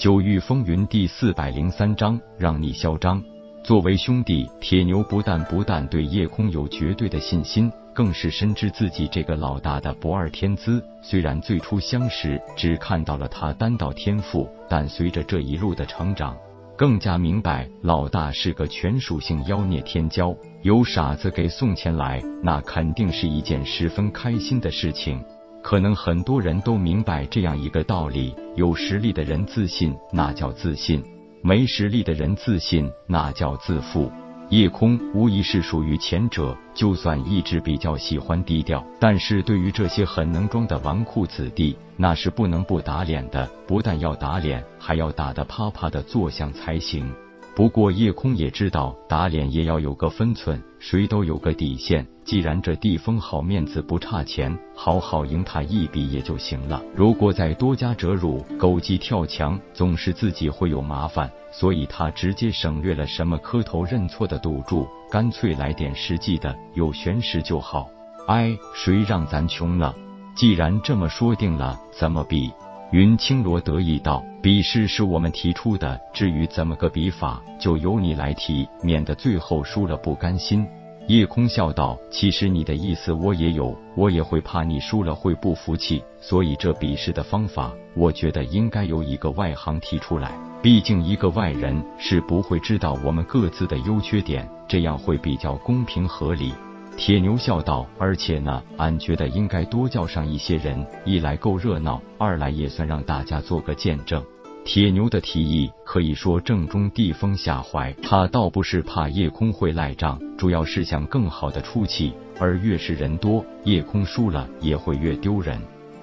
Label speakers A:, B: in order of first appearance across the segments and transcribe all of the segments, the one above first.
A: 九域风云第四百零三章，让你嚣张。作为兄弟，铁牛不但不但对叶空有绝对的信心，更是深知自己这个老大的不二天资。虽然最初相识只看到了他单道天赋，但随着这一路的成长，更加明白老大是个全属性妖孽天骄。有傻子给送钱来，那肯定是一件十分开心的事情。可能很多人都明白这样一个道理：有实力的人自信，那叫自信；没实力的人自信，那叫自负。叶空无疑是属于前者，就算一直比较喜欢低调，但是对于这些很能装的纨绔子弟，那是不能不打脸的。不但要打脸，还要打得啪啪的作响才行。不过叶空也知道，打脸也要有个分寸，谁都有个底线。既然这地风好面子不差钱，好好赢他一笔也就行了。如果再多加折辱，狗急跳墙，总是自己会有麻烦。所以他直接省略了什么磕头认错的赌注，干脆来点实际的，有玄石就好。哎，谁让咱穷了？既然这么说定了，怎么比？云青罗得意道：“比试是我们提出的，至于怎么个比法，就由你来提，免得最后输了不甘心。”叶空笑道：“其实你的意思我也有，我也会怕你输了会不服气，所以这比试的方法，我觉得应该由一个外行提出来。毕竟一个外人是不会知道我们各自的优缺点，这样会比较公平合理。”铁牛笑道：“而且呢，俺觉得应该多叫上一些人，一来够热闹，二来也算让大家做个见证。”铁牛的提议可以说正中地风下怀，他倒不是怕夜空会赖账，主要是想更好的出气。而越是人多，夜空输了也会越丢人。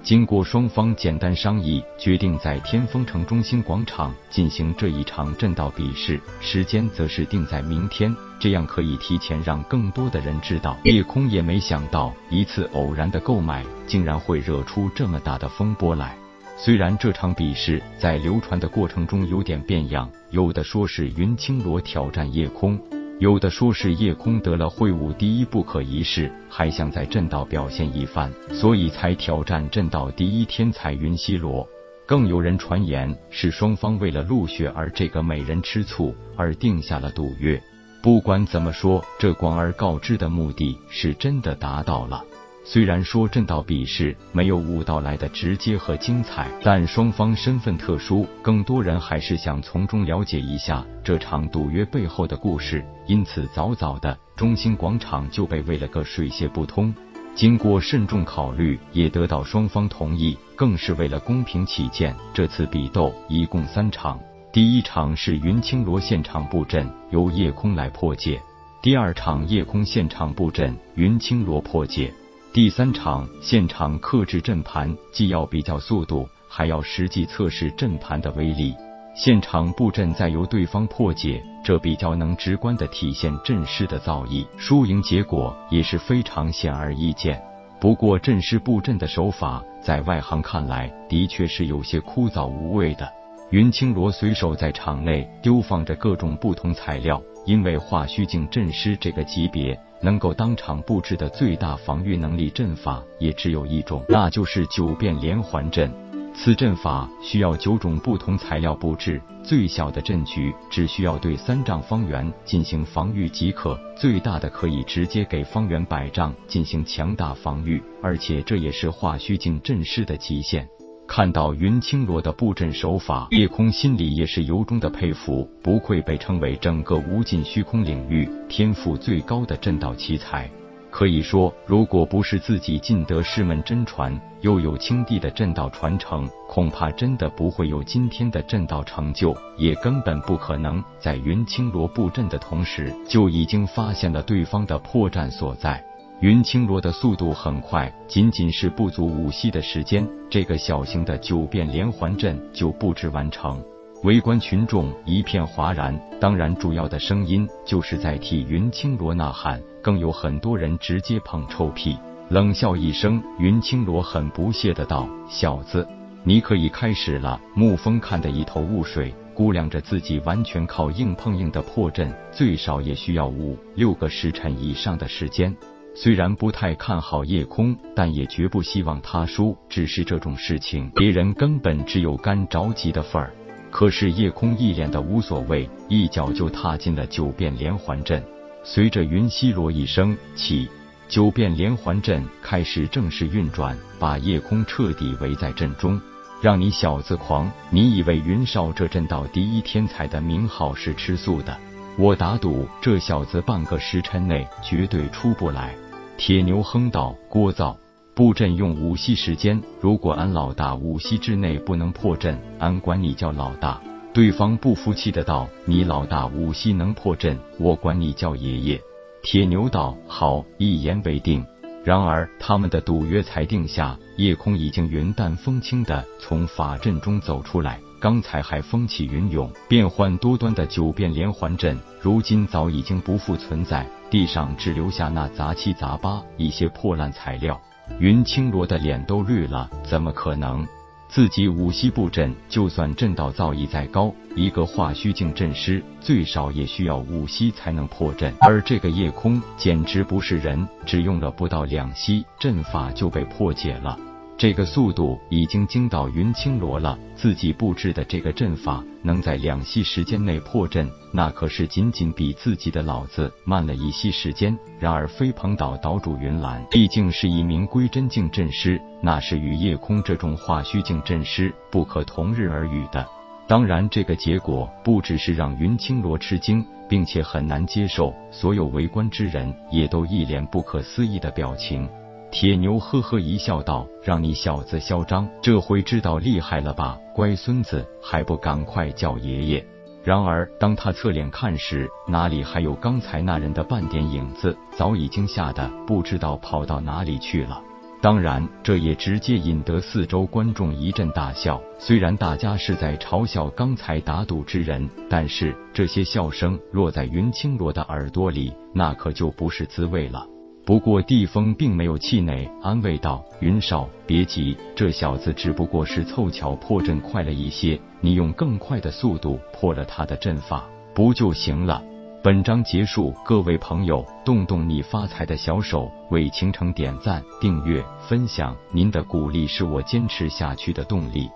A: 经过双方简单商议，决定在天风城中心广场进行这一场阵道比试，时间则是定在明天，这样可以提前让更多的人知道。夜空也没想到，一次偶然的购买竟然会惹出这么大的风波来。虽然这场比试在流传的过程中有点变样，有的说是云青罗挑战夜空，有的说是夜空得了会武第一不可一世，还想在正道表现一番，所以才挑战正道第一天才云溪罗。更有人传言是双方为了陆雪儿这个美人吃醋而定下了赌约。不管怎么说，这广而告之的目的是真的达到了。虽然说正道比试没有武道来的直接和精彩，但双方身份特殊，更多人还是想从中了解一下这场赌约背后的故事。因此，早早的中心广场就被喂了个水泄不通。经过慎重考虑，也得到双方同意，更是为了公平起见，这次比斗一共三场。第一场是云青罗现场布阵，由夜空来破解；第二场夜空现场布阵，云青罗破解。第三场现场克制阵盘，既要比较速度，还要实际测试阵盘的威力。现场布阵再由对方破解，这比较能直观的体现阵师的造诣。输赢结果也是非常显而易见。不过阵师布阵的手法，在外行看来，的确是有些枯燥无味的。云青罗随手在场内丢放着各种不同材料，因为化虚境阵师这个级别。能够当场布置的最大防御能力阵法也只有一种，那就是九变连环阵。此阵法需要九种不同材料布置，最小的阵局只需要对三丈方圆进行防御即可，最大的可以直接给方圆百丈进行强大防御，而且这也是化虚境阵师的极限。看到云青罗的布阵手法，叶空心里也是由衷的佩服，不愧被称为整个无尽虚空领域天赋最高的阵道奇才。可以说，如果不是自己尽得师门真传，又有青帝的阵道传承，恐怕真的不会有今天的阵道成就，也根本不可能在云青罗布阵的同时，就已经发现了对方的破绽所在。云青罗的速度很快，仅仅是不足五息的时间，这个小型的九变连环阵就布置完成。围观群众一片哗然，当然主要的声音就是在替云青罗呐喊，更有很多人直接捧臭屁，冷笑一声。云青罗很不屑的道：“小子，你可以开始了。”沐风看得一头雾水，估量着自己完全靠硬碰硬的破阵，最少也需要五六个时辰以上的时间。虽然不太看好夜空，但也绝不希望他输。只是这种事情，别人根本只有干着急的份儿。可是夜空一脸的无所谓，一脚就踏进了九变连环阵。随着云溪罗一声起，九变连环阵开始正式运转，把夜空彻底围在阵中。让你小子狂！你以为云少这阵道第一天才的名号是吃素的？我打赌这小子半个时辰内绝对出不来。铁牛哼道：“聒噪！布阵用五息时间，如果俺老大五息之内不能破阵，俺管你叫老大。”对方不服气的道：“你老大五息能破阵，我管你叫爷爷。”铁牛道：“好，一言为定。”然而，他们的赌约才定下，夜空已经云淡风轻的从法阵中走出来。刚才还风起云涌、变幻多端的九变连环阵，如今早已经不复存在，地上只留下那杂七杂八一些破烂材料。云青罗的脸都绿了，怎么可能？自己五息布阵，就算阵道造诣再高，一个化虚境阵师最少也需要五息才能破阵。而这个夜空简直不是人，只用了不到两息，阵法就被破解了。这个速度已经惊到云青罗了。自己布置的这个阵法能在两息时间内破阵，那可是仅仅比自己的老子慢了一息时间。然而飞鹏岛岛主云岚毕竟是一名归真境阵师，那是与夜空这种化虚境阵师不可同日而语的。当然，这个结果不只是让云青罗吃惊，并且很难接受，所有围观之人也都一脸不可思议的表情。铁牛呵呵一笑，道：“让你小子嚣张，这回知道厉害了吧？乖孙子，还不赶快叫爷爷！”然而，当他侧脸看时，哪里还有刚才那人的半点影子？早已经吓得不知道跑到哪里去了。当然，这也直接引得四周观众一阵大笑。虽然大家是在嘲笑刚才打赌之人，但是这些笑声落在云青罗的耳朵里，那可就不是滋味了。不过地风并没有气馁，安慰道：“云少，别急，这小子只不过是凑巧破阵快了一些，你用更快的速度破了他的阵法，不就行了？”本章结束，各位朋友，动动你发财的小手，为倾城点赞、订阅、分享，您的鼓励是我坚持下去的动力。